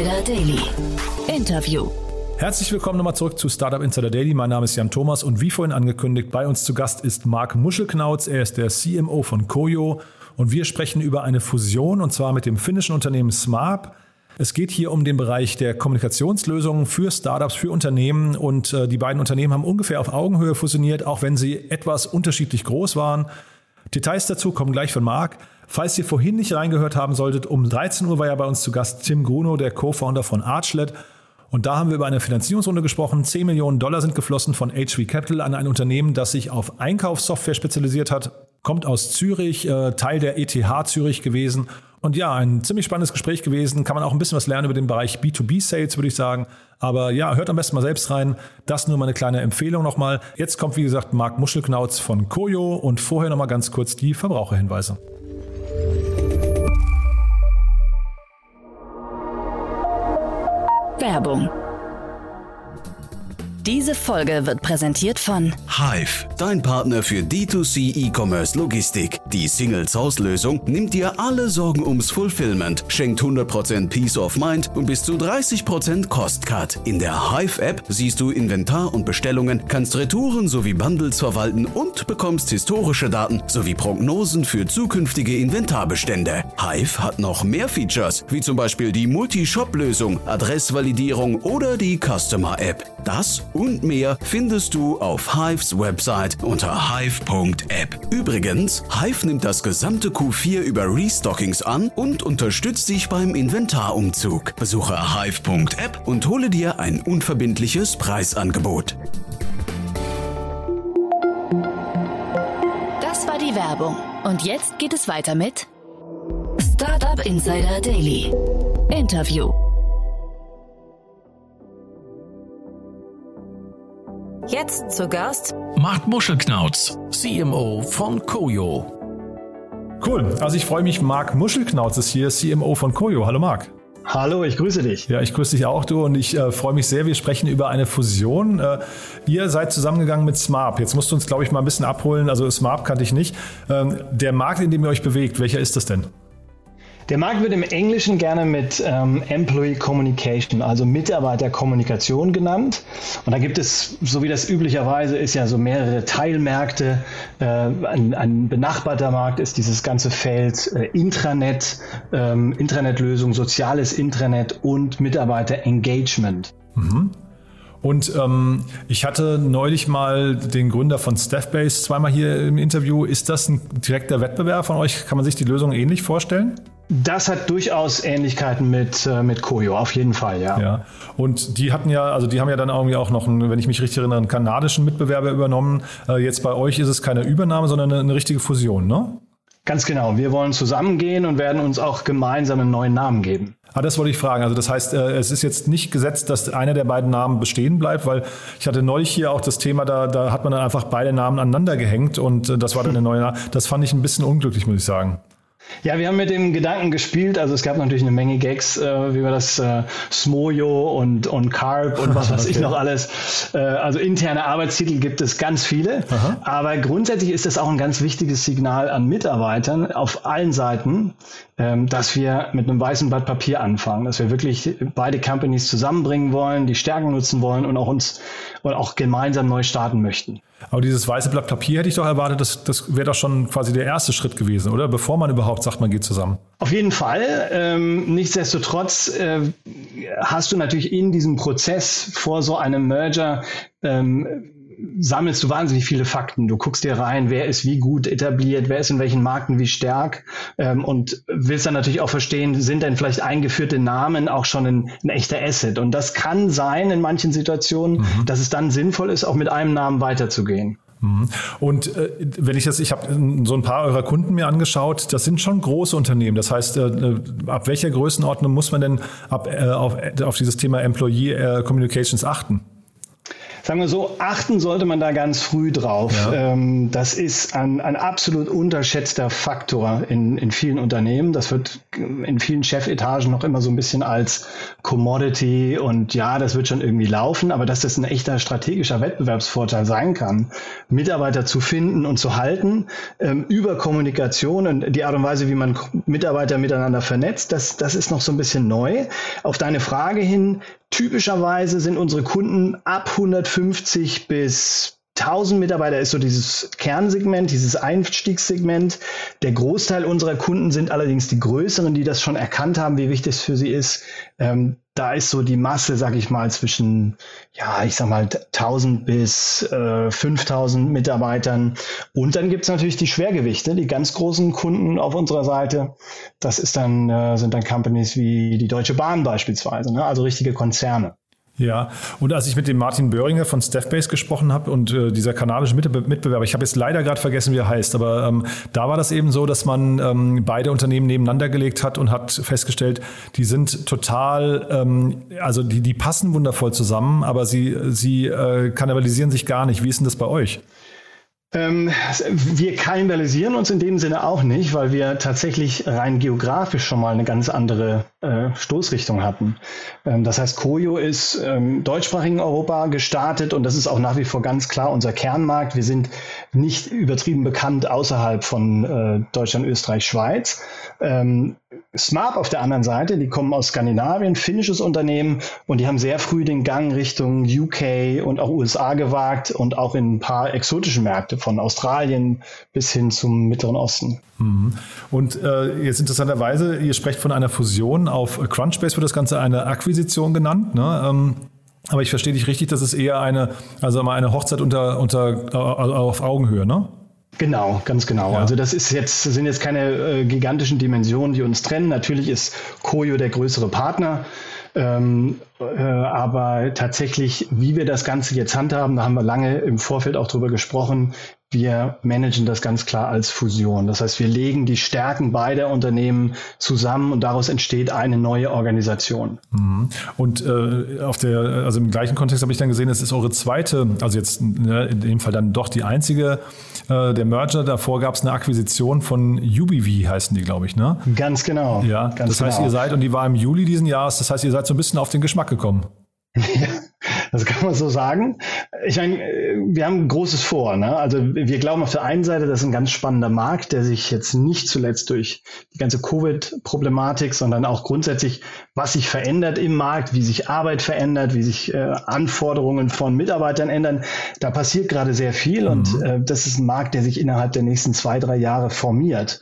Insider Daily. Interview. Herzlich willkommen nochmal zurück zu Startup Insider Daily. Mein Name ist Jan Thomas und wie vorhin angekündigt, bei uns zu Gast ist Marc Muschelknauz. Er ist der CMO von Koyo und wir sprechen über eine Fusion und zwar mit dem finnischen Unternehmen Smart. Es geht hier um den Bereich der Kommunikationslösungen für Startups, für Unternehmen und äh, die beiden Unternehmen haben ungefähr auf Augenhöhe fusioniert, auch wenn sie etwas unterschiedlich groß waren. Details dazu kommen gleich von Marc. Falls ihr vorhin nicht reingehört haben solltet, um 13 Uhr war ja bei uns zu Gast Tim Gruno, der Co-Founder von Archlet. Und da haben wir über eine Finanzierungsrunde gesprochen. 10 Millionen Dollar sind geflossen von HV Capital an ein Unternehmen, das sich auf Einkaufssoftware spezialisiert hat, kommt aus Zürich, äh, Teil der ETH Zürich gewesen und ja, ein ziemlich spannendes Gespräch gewesen. Kann man auch ein bisschen was lernen über den Bereich B2B-Sales, würde ich sagen. Aber ja, hört am besten mal selbst rein. Das nur mal eine kleine Empfehlung nochmal. Jetzt kommt, wie gesagt, Marc Muschelknauz von Koyo und vorher nochmal ganz kurz die Verbraucherhinweise. Werbung diese Folge wird präsentiert von Hive, dein Partner für D2C E-Commerce Logistik. Die Single-Source-Lösung nimmt dir alle Sorgen ums Fulfillment, schenkt 100% Peace of Mind und bis zu 30% Cost-Cut. In der Hive-App siehst du Inventar und Bestellungen, kannst Retouren sowie Bundles verwalten und bekommst historische Daten sowie Prognosen für zukünftige Inventarbestände. Hive hat noch mehr Features, wie zum Beispiel die Multi-Shop-Lösung, Adressvalidierung oder die Customer-App. Das und mehr findest du auf Hives Website unter hive.app. Übrigens, Hive nimmt das gesamte Q4 über Restockings an und unterstützt dich beim Inventarumzug. Besuche hive.app und hole dir ein unverbindliches Preisangebot. Das war die Werbung. Und jetzt geht es weiter mit Startup Insider Daily. Interview. Jetzt zu Gast Marc Muschelknauz, CMO von Koyo. Cool. Also ich freue mich, Marc Muschelknauz ist hier, CMO von Koyo. Hallo Marc. Hallo, ich grüße dich. Ja, ich grüße dich auch, du. Und ich äh, freue mich sehr. Wir sprechen über eine Fusion. Äh, ihr seid zusammengegangen mit Smart. Jetzt musst du uns, glaube ich, mal ein bisschen abholen. Also Smart kannte ich nicht. Ähm, der Markt, in dem ihr euch bewegt, welcher ist das denn? Der Markt wird im Englischen gerne mit ähm, Employee Communication, also Mitarbeiterkommunikation genannt. Und da gibt es, so wie das üblicherweise ist, ja so mehrere Teilmärkte. Äh, ein, ein, benachbarter Markt ist dieses ganze Feld äh, Intranet, ähm, Intranet-Lösung, soziales Intranet und Mitarbeiter-Engagement. Mhm. Und ähm, ich hatte neulich mal den Gründer von Staffbase zweimal hier im Interview. Ist das ein direkter Wettbewerb von euch? Kann man sich die Lösung ähnlich vorstellen? Das hat durchaus Ähnlichkeiten mit, äh, mit Koyo, auf jeden Fall, ja. ja. Und die hatten ja, also die haben ja dann irgendwie auch noch, einen, wenn ich mich richtig erinnere, einen kanadischen Mitbewerber übernommen. Äh, jetzt bei euch ist es keine Übernahme, sondern eine, eine richtige Fusion, ne? Ganz genau. Wir wollen zusammengehen und werden uns auch gemeinsam einen neuen Namen geben. Ah, das wollte ich fragen. Also das heißt, äh, es ist jetzt nicht gesetzt, dass einer der beiden Namen bestehen bleibt, weil ich hatte neulich hier auch das Thema, da, da hat man dann einfach beide Namen aneinander gehängt und äh, das war dann eine neue Name. Das fand ich ein bisschen unglücklich, muss ich sagen. Ja, wir haben mit dem Gedanken gespielt. Also es gab natürlich eine Menge Gags, äh, wie wir das äh, Smojo und, und Carb und was weiß okay. ich noch alles. Äh, also interne Arbeitstitel gibt es ganz viele. Aha. Aber grundsätzlich ist das auch ein ganz wichtiges Signal an Mitarbeitern auf allen Seiten, ähm, dass wir mit einem weißen Blatt Papier anfangen, dass wir wirklich beide Companies zusammenbringen wollen, die Stärken nutzen wollen und auch uns und auch gemeinsam neu starten möchten. Aber dieses weiße Blatt Papier hätte ich doch erwartet, das, das wäre doch schon quasi der erste Schritt gewesen, oder? Bevor man überhaupt sagt, man geht zusammen. Auf jeden Fall. Ähm, nichtsdestotrotz äh, hast du natürlich in diesem Prozess vor so einem Merger ähm, sammelst du wahnsinnig viele Fakten. Du guckst dir rein, wer ist wie gut etabliert, wer ist in welchen Marken wie stark ähm, und willst dann natürlich auch verstehen, sind denn vielleicht eingeführte Namen auch schon ein, ein echter Asset? Und das kann sein in manchen Situationen, mhm. dass es dann sinnvoll ist, auch mit einem Namen weiterzugehen. Mhm. Und äh, wenn ich das, ich habe so ein paar eurer Kunden mir angeschaut, das sind schon große Unternehmen. Das heißt, äh, äh ab welcher Größenordnung muss man denn ab, äh, auf, auf dieses Thema Employee äh, Communications achten? Sagen wir so, achten sollte man da ganz früh drauf. Ja. Ähm, das ist ein, ein absolut unterschätzter Faktor in, in vielen Unternehmen. Das wird in vielen Chefetagen noch immer so ein bisschen als Commodity und ja, das wird schon irgendwie laufen, aber dass das ein echter strategischer Wettbewerbsvorteil sein kann, Mitarbeiter zu finden und zu halten, ähm, über Kommunikation und die Art und Weise, wie man Mitarbeiter miteinander vernetzt, das, das ist noch so ein bisschen neu. Auf deine Frage hin, typischerweise sind unsere Kunden ab 150 bis 1000 Mitarbeiter ist so dieses Kernsegment, dieses Einstiegssegment. Der Großteil unserer Kunden sind allerdings die größeren, die das schon erkannt haben, wie wichtig es für sie ist. Ähm, da ist so die Masse, sag ich mal, zwischen, ja, ich sag mal, 1000 bis äh, 5000 Mitarbeitern. Und dann gibt's natürlich die Schwergewichte, die ganz großen Kunden auf unserer Seite. Das ist dann, äh, sind dann Companies wie die Deutsche Bahn beispielsweise, ne? also richtige Konzerne. Ja, und als ich mit dem Martin Böhringer von Staffbase gesprochen habe und äh, dieser kanadische Mitbe Mitbewerber, ich habe jetzt leider gerade vergessen, wie er heißt, aber ähm, da war das eben so, dass man ähm, beide Unternehmen nebeneinander gelegt hat und hat festgestellt, die sind total, ähm, also die, die passen wundervoll zusammen, aber sie, sie äh, kannibalisieren sich gar nicht. Wie ist denn das bei euch? Ähm, wir kannibalisieren uns in dem Sinne auch nicht, weil wir tatsächlich rein geografisch schon mal eine ganz andere äh, Stoßrichtung hatten. Ähm, das heißt, Koyo ist ähm, deutschsprachigen Europa gestartet und das ist auch nach wie vor ganz klar unser Kernmarkt. Wir sind nicht übertrieben bekannt außerhalb von äh, Deutschland, Österreich, Schweiz. Ähm, Smart auf der anderen Seite, die kommen aus Skandinavien, finnisches Unternehmen und die haben sehr früh den Gang Richtung UK und auch USA gewagt und auch in ein paar exotische Märkte von Australien bis hin zum Mittleren Osten. Mhm. Und äh, jetzt interessanterweise, ihr sprecht von einer Fusion. Auf Crunchbase wird das Ganze eine Akquisition genannt. Ne? Ähm aber ich verstehe dich richtig, das ist eher eine, also mal eine Hochzeit unter, unter, auf Augenhöhe, ne? Genau, ganz genau. Ja. Also das ist jetzt, sind jetzt keine äh, gigantischen Dimensionen, die uns trennen. Natürlich ist Koyo der größere Partner. Ähm, äh, aber tatsächlich, wie wir das Ganze jetzt handhaben, da haben wir lange im Vorfeld auch drüber gesprochen, wir managen das ganz klar als Fusion. Das heißt, wir legen die Stärken beider Unternehmen zusammen und daraus entsteht eine neue Organisation. Mhm. Und äh, auf der, also im gleichen Kontext habe ich dann gesehen, es ist eure zweite, also jetzt ne, in dem Fall dann doch die einzige, äh, der Merger. Davor gab es eine Akquisition von UBV, heißen die, glaube ich, ne? Ganz genau. Ja, ganz das heißt, genau. ihr seid, und die war im Juli diesen Jahres, das heißt, ihr seid so ein bisschen auf den Geschmack gekommen. Das kann man so sagen. Ich meine, wir haben Großes vor. Ne? Also wir glauben auf der einen Seite, das ist ein ganz spannender Markt, der sich jetzt nicht zuletzt durch die ganze Covid-Problematik, sondern auch grundsätzlich, was sich verändert im Markt, wie sich Arbeit verändert, wie sich äh, Anforderungen von Mitarbeitern ändern. Da passiert gerade sehr viel mhm. und äh, das ist ein Markt, der sich innerhalb der nächsten zwei, drei Jahre formiert.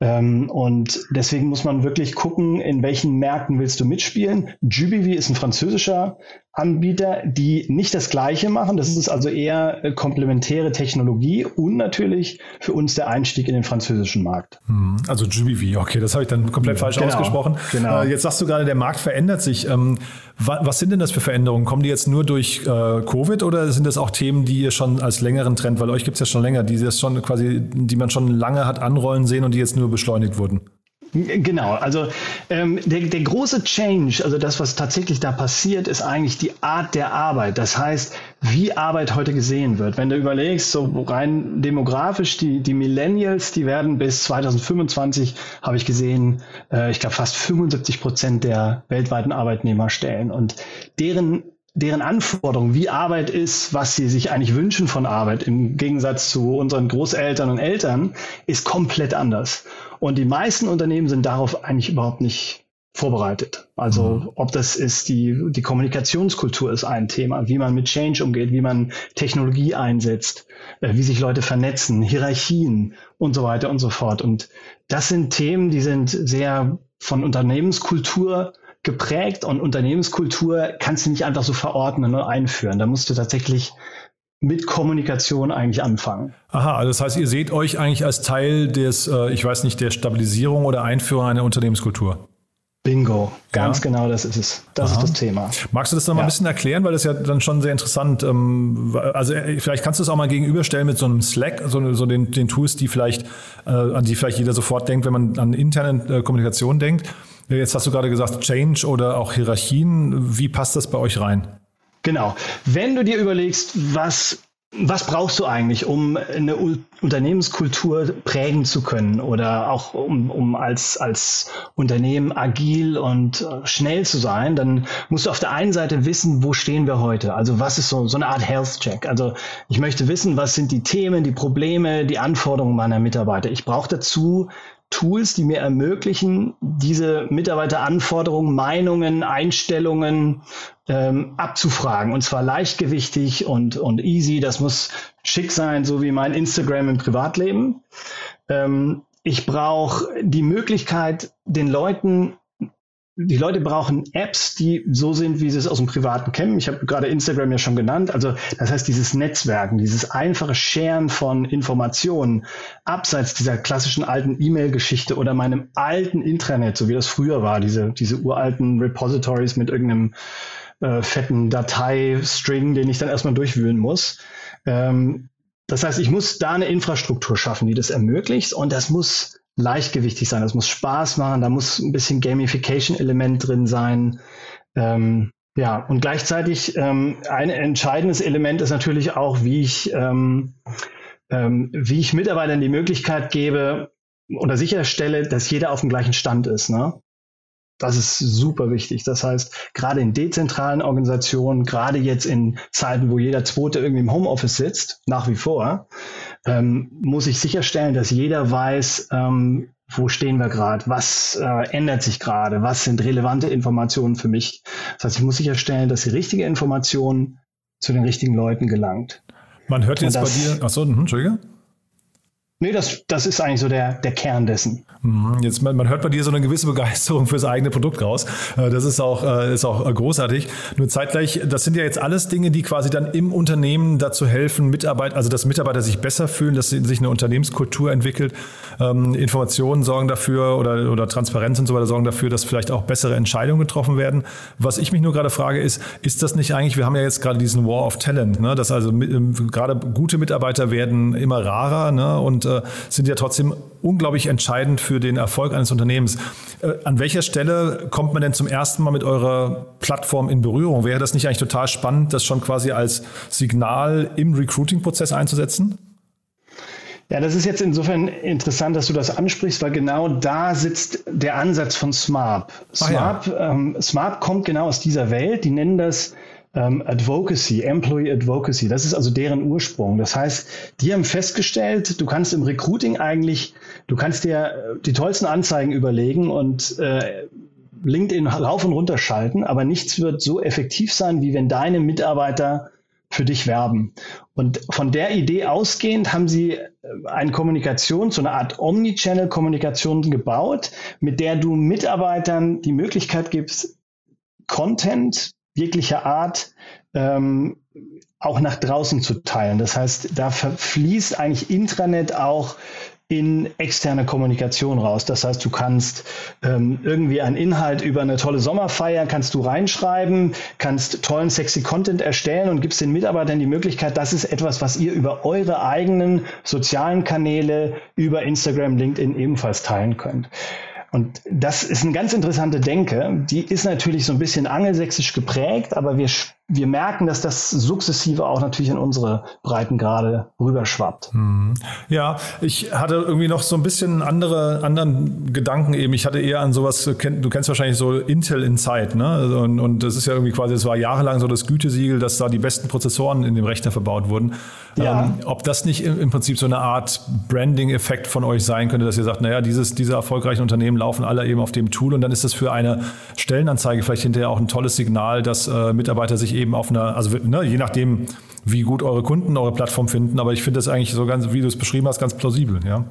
Ähm, und deswegen muss man wirklich gucken, in welchen Märkten willst du mitspielen. Jubilee ist ein französischer Anbieter, die nicht das Gleiche machen. Das ist also eher äh, komplementäre Technologie und natürlich für uns der Einstieg in den französischen Markt. Hm, also GBV, okay, das habe ich dann komplett falsch genau, ausgesprochen. Genau. Äh, jetzt sagst du gerade, der Markt verändert sich. Ähm, was sind denn das für Veränderungen? Kommen die jetzt nur durch äh, Covid oder sind das auch Themen, die ihr schon als längeren Trend, weil euch gibt es ja schon länger, die das schon quasi, die man schon lange hat anrollen sehen und die jetzt nur beschleunigt wurden? Genau, also ähm, der, der große Change, also das, was tatsächlich da passiert, ist eigentlich die Art der Arbeit. Das heißt, wie Arbeit heute gesehen wird. Wenn du überlegst, so rein demografisch, die, die Millennials, die werden bis 2025, habe ich gesehen, äh, ich glaube fast 75 Prozent der weltweiten Arbeitnehmer stellen. Und deren deren Anforderungen, wie Arbeit ist, was sie sich eigentlich wünschen von Arbeit, im Gegensatz zu unseren Großeltern und Eltern, ist komplett anders. Und die meisten Unternehmen sind darauf eigentlich überhaupt nicht vorbereitet. Also mhm. ob das ist die, die Kommunikationskultur ist ein Thema, wie man mit Change umgeht, wie man Technologie einsetzt, äh, wie sich Leute vernetzen, Hierarchien und so weiter und so fort. Und das sind Themen, die sind sehr von Unternehmenskultur geprägt und Unternehmenskultur kannst du nicht einfach so verordnen und einführen. Da musst du tatsächlich mit Kommunikation eigentlich anfangen. Aha, also das heißt, ihr seht euch eigentlich als Teil des, äh, ich weiß nicht, der Stabilisierung oder Einführung einer Unternehmenskultur. Bingo, ganz ja. genau das ist es. Das Aha. ist das Thema. Magst du das noch mal ja. ein bisschen erklären, weil das ja dann schon sehr interessant, ähm, also äh, vielleicht kannst du es auch mal gegenüberstellen mit so einem Slack, so, so den, den, Tools, die vielleicht, äh, an die vielleicht jeder sofort denkt, wenn man an interne äh, Kommunikation denkt. Jetzt hast du gerade gesagt Change oder auch Hierarchien. Wie passt das bei euch rein? Genau. Wenn du dir überlegst, was was brauchst du eigentlich, um eine U Unternehmenskultur prägen zu können oder auch um, um als, als Unternehmen agil und äh, schnell zu sein? Dann musst du auf der einen Seite wissen, wo stehen wir heute? Also was ist so, so eine Art Health Check? Also ich möchte wissen, was sind die Themen, die Probleme, die Anforderungen meiner Mitarbeiter? Ich brauche dazu Tools, die mir ermöglichen, diese Mitarbeiteranforderungen, Meinungen, Einstellungen ähm, abzufragen. Und zwar leichtgewichtig und, und easy. Das muss schick sein, so wie mein Instagram im Privatleben. Ähm, ich brauche die Möglichkeit, den Leuten die Leute brauchen Apps, die so sind, wie sie es aus dem Privaten kennen. Ich habe gerade Instagram ja schon genannt. Also das heißt, dieses Netzwerken, dieses einfache Sharen von Informationen abseits dieser klassischen alten E-Mail-Geschichte oder meinem alten Intranet, so wie das früher war, diese, diese uralten Repositories mit irgendeinem äh, fetten Datei-String, den ich dann erstmal durchwühlen muss. Ähm, das heißt, ich muss da eine Infrastruktur schaffen, die das ermöglicht und das muss leichtgewichtig sein, das muss Spaß machen, da muss ein bisschen Gamification-Element drin sein. Ähm, ja, und gleichzeitig ähm, ein entscheidendes Element ist natürlich auch, wie ich, ähm, ähm, wie ich Mitarbeitern die Möglichkeit gebe oder sicherstelle, dass jeder auf dem gleichen Stand ist. Ne? Das ist super wichtig. Das heißt, gerade in dezentralen Organisationen, gerade jetzt in Zeiten, wo jeder Zweite irgendwie im Homeoffice sitzt, nach wie vor, ähm, muss ich sicherstellen, dass jeder weiß, ähm, wo stehen wir gerade, was äh, ändert sich gerade, was sind relevante Informationen für mich. Das heißt, ich muss sicherstellen, dass die richtige Information zu den richtigen Leuten gelangt. Man hört jetzt bei dir, achso, hm, Entschuldige. Nee, das, das ist eigentlich so der, der Kern dessen. Mhm. Jetzt, man, man hört bei dir so eine gewisse Begeisterung fürs eigene Produkt raus. Äh, das ist auch, äh, ist auch großartig. Nur zeitgleich, das sind ja jetzt alles Dinge, die quasi dann im Unternehmen dazu helfen, Mitarbeiter, also dass Mitarbeiter sich besser fühlen, dass sich eine Unternehmenskultur entwickelt. Ähm, Informationen sorgen dafür oder, oder Transparenz und so weiter sorgen dafür, dass vielleicht auch bessere Entscheidungen getroffen werden. Was ich mich nur gerade frage, ist, ist das nicht eigentlich, wir haben ja jetzt gerade diesen War of Talent, ne? dass also mit, ähm, gerade gute Mitarbeiter werden immer rarer ne? und äh, sind ja trotzdem unglaublich entscheidend für den Erfolg eines Unternehmens. Äh, an welcher Stelle kommt man denn zum ersten Mal mit eurer Plattform in Berührung? Wäre das nicht eigentlich total spannend, das schon quasi als Signal im Recruiting-Prozess einzusetzen? Ja, das ist jetzt insofern interessant, dass du das ansprichst, weil genau da sitzt der Ansatz von SMART. SMART, ja. ähm, SMART kommt genau aus dieser Welt. Die nennen das ähm, Advocacy, Employee Advocacy. Das ist also deren Ursprung. Das heißt, die haben festgestellt, du kannst im Recruiting eigentlich, du kannst dir äh, die tollsten Anzeigen überlegen und äh, LinkedIn rauf und runter schalten, aber nichts wird so effektiv sein, wie wenn deine Mitarbeiter für dich werben. Und von der Idee ausgehend haben sie äh, eine Kommunikation, so eine Art Omnichannel-Kommunikation gebaut, mit der du Mitarbeitern die Möglichkeit gibst, Content jeglicher Art ähm, auch nach draußen zu teilen. Das heißt, da fließt eigentlich Intranet auch in externe Kommunikation raus. Das heißt, du kannst ähm, irgendwie einen Inhalt über eine tolle Sommerfeier, kannst du reinschreiben, kannst tollen, sexy Content erstellen und gibst den Mitarbeitern die Möglichkeit, das ist etwas, was ihr über eure eigenen sozialen Kanäle, über Instagram, LinkedIn ebenfalls teilen könnt. Und das ist eine ganz interessante Denke. Die ist natürlich so ein bisschen angelsächsisch geprägt, aber wir wir merken, dass das sukzessive auch natürlich in unsere Breitengrade rüberschwappt. Mhm. Ja, ich hatte irgendwie noch so ein bisschen andere, anderen Gedanken eben. Ich hatte eher an sowas, du kennst wahrscheinlich so Intel Inside, ne? Also, und, und das ist ja irgendwie quasi, das war jahrelang so das Gütesiegel, dass da die besten Prozessoren in dem Rechner verbaut wurden. Ja. Ähm, ob das nicht im, im, Prinzip so eine Art Branding-Effekt von euch sein könnte, dass ihr sagt, naja, dieses, diese erfolgreichen Unternehmen laufen alle eben auf dem Tool und dann ist das für eine Stellenanzeige vielleicht hinterher auch ein tolles Signal, dass äh, Mitarbeiter sich eben auf einer, also ne, je nachdem, wie gut eure Kunden eure Plattform finden, aber ich finde das eigentlich so ganz, wie du es beschrieben hast, ganz plausibel, ja.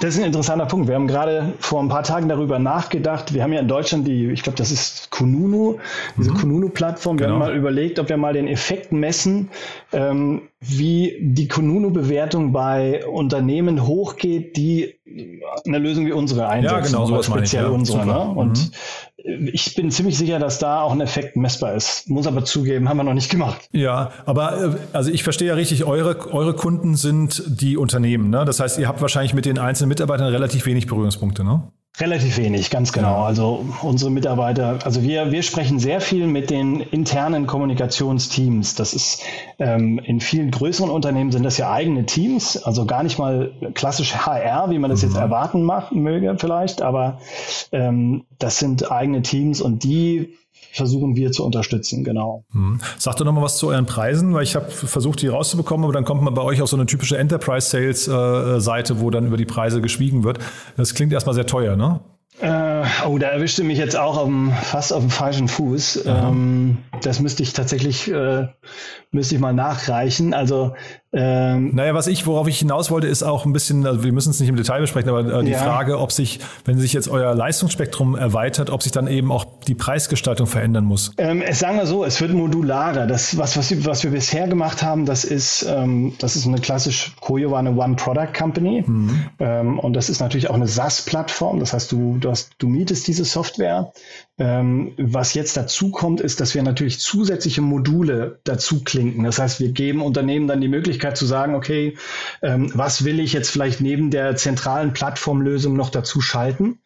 Das ist ein interessanter Punkt. Wir haben gerade vor ein paar Tagen darüber nachgedacht. Wir haben ja in Deutschland die, ich glaube, das ist Kununu, diese mhm. Kununu-Plattform. Wir genau. haben mal überlegt, ob wir mal den Effekt messen, ähm, wie die Kununu-Bewertung bei Unternehmen hochgeht, die eine Lösung wie unsere einsetzen. Ja, genau, sowas speziell ich, ja. unsere. Ne? Und mhm. Ich bin ziemlich sicher, dass da auch ein Effekt messbar ist. Muss aber zugeben, haben wir noch nicht gemacht. Ja, aber äh, also ich verstehe ja richtig, eure, eure Kunden sind die Unternehmen. Ne? Das heißt, ihr habt wahrscheinlich mit den einzelnen Mitarbeitern relativ wenig Berührungspunkte, ne? Relativ wenig, ganz genau. Also unsere Mitarbeiter, also wir, wir sprechen sehr viel mit den internen Kommunikationsteams. Das ist ähm, in vielen größeren Unternehmen sind das ja eigene Teams, also gar nicht mal klassisch HR, wie man das jetzt mhm. erwarten macht, möge vielleicht, aber ähm, das sind eigene Teams und die versuchen wir zu unterstützen, genau. Hm. Sag doch nochmal was zu euren Preisen, weil ich habe versucht, die rauszubekommen, aber dann kommt man bei euch auf so eine typische Enterprise-Sales-Seite, wo dann über die Preise geschwiegen wird. Das klingt erstmal sehr teuer, ne? Äh, oh, da erwischte mich jetzt auch auf dem, fast auf dem falschen Fuß. Ähm, das müsste ich tatsächlich, äh, müsste ich mal nachreichen. Also ähm, naja, was ich, worauf ich hinaus wollte, ist auch ein bisschen, also wir müssen es nicht im Detail besprechen, aber äh, die ja. Frage, ob sich, wenn sich jetzt euer Leistungsspektrum erweitert, ob sich dann eben auch die Preisgestaltung verändern muss. Ähm, es sagen wir so, es wird modularer. Das, was, was, was wir bisher gemacht haben, das ist, ähm, das ist eine klassisch, Koyo war eine One-Product-Company mhm. ähm, und das ist natürlich auch eine SaaS-Plattform. Das heißt, du, du, hast, du mietest diese Software. Ähm, was jetzt dazu kommt, ist, dass wir natürlich zusätzliche Module dazu klinken. Das heißt, wir geben Unternehmen dann die Möglichkeit, zu sagen, okay, ähm, was will ich jetzt vielleicht neben der zentralen Plattformlösung noch dazu schalten?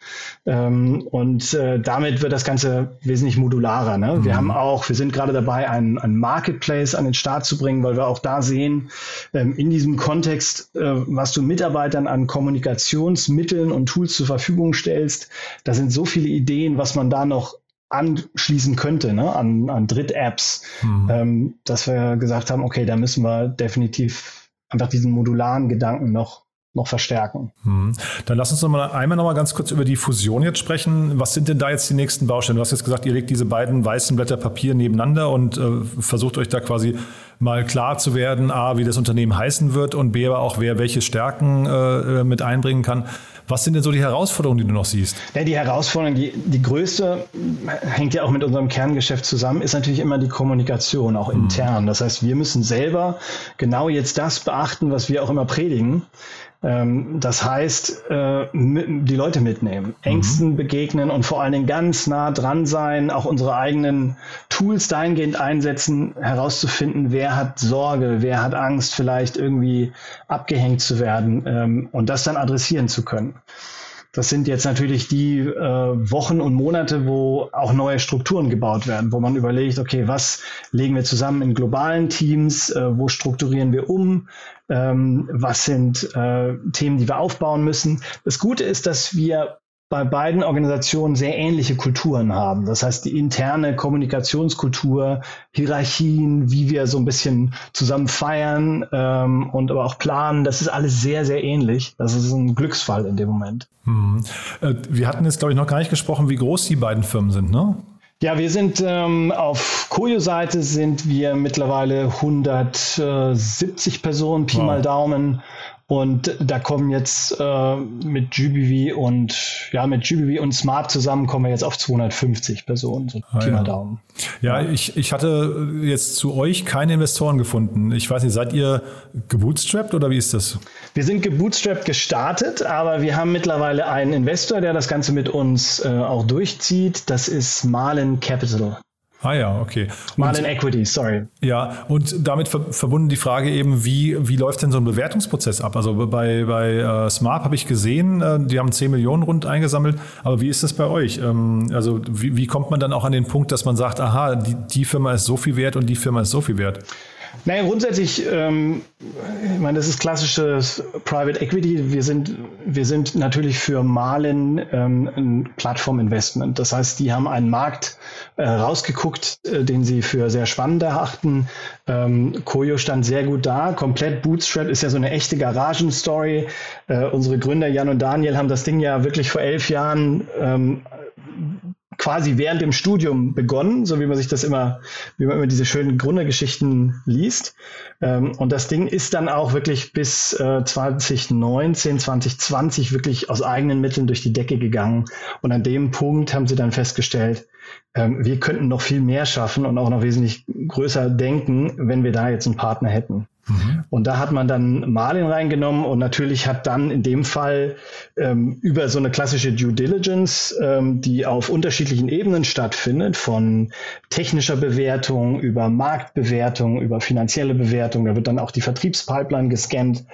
Ähm, und äh, damit wird das Ganze wesentlich modularer. Ne? Mhm. Wir haben auch, wir sind gerade dabei, einen, einen Marketplace an den Start zu bringen, weil wir auch da sehen, ähm, in diesem Kontext, äh, was du Mitarbeitern an Kommunikationsmitteln und Tools zur Verfügung stellst, da sind so viele Ideen, was man da noch anschließen könnte ne, an, an Dritt-Apps, mhm. ähm, dass wir gesagt haben, okay, da müssen wir definitiv einfach diesen modularen Gedanken noch noch verstärken. Mhm. Dann lass uns noch mal einmal noch mal ganz kurz über die Fusion jetzt sprechen. Was sind denn da jetzt die nächsten Baustellen? Du hast jetzt gesagt, ihr legt diese beiden weißen Blätter Papier nebeneinander und äh, versucht euch da quasi mal klar zu werden, a, wie das Unternehmen heißen wird und b, aber auch wer welche Stärken äh, mit einbringen kann. Was sind denn so die Herausforderungen, die du noch siehst? Ja, die Herausforderung, die, die größte, hängt ja auch mit unserem Kerngeschäft zusammen, ist natürlich immer die Kommunikation, auch mhm. intern. Das heißt, wir müssen selber genau jetzt das beachten, was wir auch immer predigen. Ähm, das heißt, äh, die Leute mitnehmen, mhm. Ängsten begegnen und vor allen Dingen ganz nah dran sein, auch unsere eigenen Tools dahingehend einsetzen, herauszufinden, wer hat Sorge, wer hat Angst, vielleicht irgendwie abgehängt zu werden ähm, und das dann adressieren zu können. Das sind jetzt natürlich die äh, Wochen und Monate, wo auch neue Strukturen gebaut werden, wo man überlegt, okay, was legen wir zusammen in globalen Teams, äh, wo strukturieren wir um, ähm, was sind äh, Themen, die wir aufbauen müssen. Das Gute ist, dass wir bei beiden Organisationen sehr ähnliche Kulturen haben. Das heißt, die interne Kommunikationskultur, Hierarchien, wie wir so ein bisschen zusammen feiern ähm, und aber auch planen, das ist alles sehr, sehr ähnlich. Das ist ein Glücksfall in dem Moment. Hm. Wir hatten jetzt, glaube ich, noch gar nicht gesprochen, wie groß die beiden Firmen sind, ne? Ja, wir sind ähm, auf Koyo-Seite sind wir mittlerweile 170 Personen, Pi wow. mal Daumen. Und da kommen jetzt äh, mit GBV und ja, mit GBV und Smart zusammen kommen wir jetzt auf 250 Personen, so ah, Pi mal Daumen. Ja, ja, ich, ich hatte jetzt zu euch keine Investoren gefunden. Ich weiß nicht, seid ihr gebootstrapped oder wie ist das? Wir sind gebootstrapped gestartet, aber wir haben mittlerweile einen Investor, der das Ganze mit uns äh, auch durchzieht. Das ist Marlin Capital. Ah ja, okay. Marlin Equity, sorry. Ja, und damit ver verbunden die Frage eben, wie, wie läuft denn so ein Bewertungsprozess ab? Also bei, bei äh, Smart habe ich gesehen, äh, die haben 10 Millionen rund eingesammelt, aber wie ist das bei euch? Ähm, also wie, wie kommt man dann auch an den Punkt, dass man sagt, aha, die, die Firma ist so viel wert und die Firma ist so viel wert? Naja, grundsätzlich, ähm, ich meine, das ist klassisches Private Equity. Wir sind, wir sind natürlich für Malen ähm, ein Plattforminvestment. Das heißt, die haben einen Markt äh, rausgeguckt, äh, den sie für sehr spannend erachten. Ähm, Koyo stand sehr gut da. Komplett Bootstrap ist ja so eine echte Garagenstory. Äh, unsere Gründer Jan und Daniel haben das Ding ja wirklich vor elf Jahren ähm, quasi während dem Studium begonnen, so wie man sich das immer, wie man immer diese schönen Gründergeschichten liest. Ähm, und das Ding ist dann auch wirklich bis äh, 2019, 2020 wirklich aus eigenen Mitteln durch die Decke gegangen. Und an dem Punkt haben sie dann festgestellt, ähm, wir könnten noch viel mehr schaffen und auch noch wesentlich größer denken, wenn wir da jetzt einen Partner hätten. Mhm. Und da hat man dann Marlin reingenommen und natürlich hat dann in dem Fall ähm, über so eine klassische Due Diligence, ähm, die auf unterschiedlichen Ebenen stattfindet, von technischer Bewertung über Marktbewertung, über finanzielle Bewertung, da wird dann auch die Vertriebspipeline gescannt,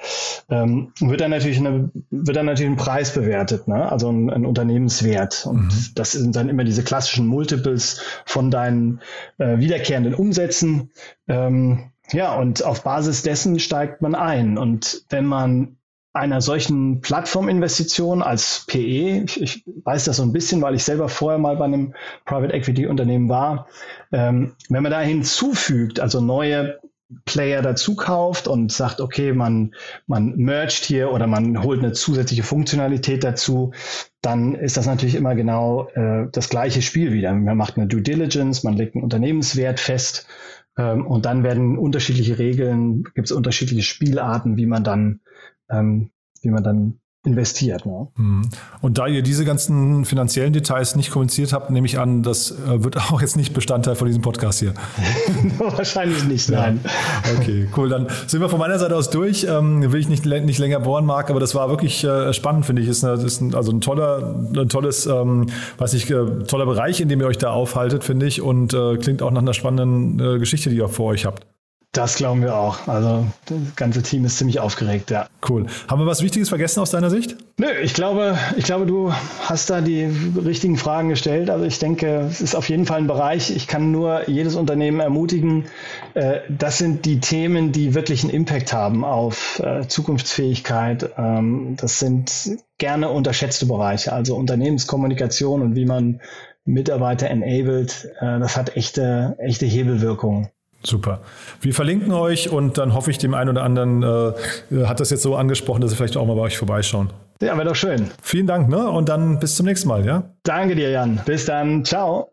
ähm, wird dann natürlich eine, wird dann natürlich ein Preis bewertet, ne? also ein, ein Unternehmenswert. Und mhm. das sind dann immer diese klassischen Multiples von deinen äh, wiederkehrenden Umsätzen. Ähm, ja, und auf Basis dessen steigt man ein. Und wenn man einer solchen Plattforminvestition als PE, ich, ich, weiß das so ein bisschen, weil ich selber vorher mal bei einem Private Equity Unternehmen war, ähm, wenn man da hinzufügt, also neue Player dazu kauft und sagt, okay, man, man mergt hier oder man holt eine zusätzliche Funktionalität dazu, dann ist das natürlich immer genau äh, das gleiche Spiel wieder. Man macht eine Due Diligence, man legt einen Unternehmenswert fest ähm, und dann werden unterschiedliche Regeln, gibt es unterschiedliche Spielarten, wie man dann, ähm, wie man dann investiert. Ne? Mhm. Und da ihr diese ganzen finanziellen Details nicht kommuniziert habt, nehme ich an, das äh, wird auch jetzt nicht Bestandteil von diesem Podcast hier. Wahrscheinlich nicht, nein. Ja. Okay, cool. Dann sind wir von meiner Seite aus durch. Ähm, will ich nicht, nicht länger bohren, Marc, aber das war wirklich äh, spannend, finde ich. Ist, eine, ist ein, also ein toller, ein tolles, ähm, weiß ich, äh, toller Bereich, in dem ihr euch da aufhaltet, finde ich. Und äh, klingt auch nach einer spannenden äh, Geschichte, die ihr vor euch habt. Das glauben wir auch. Also das ganze Team ist ziemlich aufgeregt, ja. Cool. Haben wir was Wichtiges vergessen aus deiner Sicht? Nö, ich glaube, ich glaube, du hast da die richtigen Fragen gestellt. Also ich denke, es ist auf jeden Fall ein Bereich. Ich kann nur jedes Unternehmen ermutigen. Äh, das sind die Themen, die wirklich einen Impact haben auf äh, Zukunftsfähigkeit. Ähm, das sind gerne unterschätzte Bereiche. Also Unternehmenskommunikation und wie man Mitarbeiter enabled. Äh, das hat echte, echte Hebelwirkungen. Super. Wir verlinken euch und dann hoffe ich, dem einen oder anderen äh, hat das jetzt so angesprochen, dass sie vielleicht auch mal bei euch vorbeischauen. Ja, wäre doch schön. Vielen Dank, ne? Und dann bis zum nächsten Mal, ja? Danke dir, Jan. Bis dann. Ciao.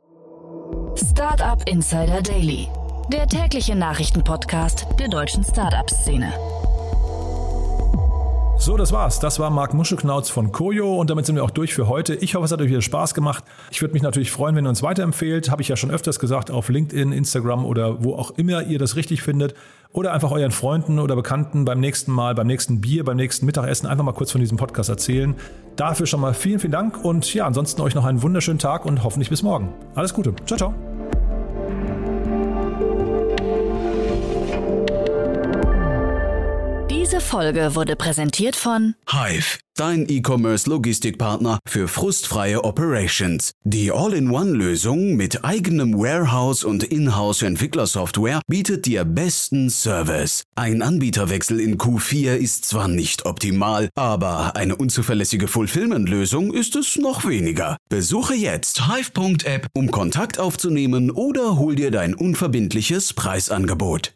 Startup Insider Daily, der tägliche Nachrichtenpodcast der deutschen Startup-Szene. So, das war's. Das war Marc Muschelknauz von Koyo und damit sind wir auch durch für heute. Ich hoffe, es hat euch wieder Spaß gemacht. Ich würde mich natürlich freuen, wenn ihr uns weiterempfehlt. Habe ich ja schon öfters gesagt, auf LinkedIn, Instagram oder wo auch immer ihr das richtig findet. Oder einfach euren Freunden oder Bekannten beim nächsten Mal, beim nächsten Bier, beim nächsten Mittagessen einfach mal kurz von diesem Podcast erzählen. Dafür schon mal vielen, vielen Dank und ja, ansonsten euch noch einen wunderschönen Tag und hoffentlich bis morgen. Alles Gute. Ciao, ciao. Diese Folge wurde präsentiert von Hive, dein E-Commerce-Logistikpartner für frustfreie Operations. Die All-in-One-Lösung mit eigenem Warehouse und Inhouse-Entwicklersoftware bietet dir besten Service. Ein Anbieterwechsel in Q4 ist zwar nicht optimal, aber eine unzuverlässige Fulfillment-Lösung ist es noch weniger. Besuche jetzt hive.app, um Kontakt aufzunehmen oder hol dir dein unverbindliches Preisangebot.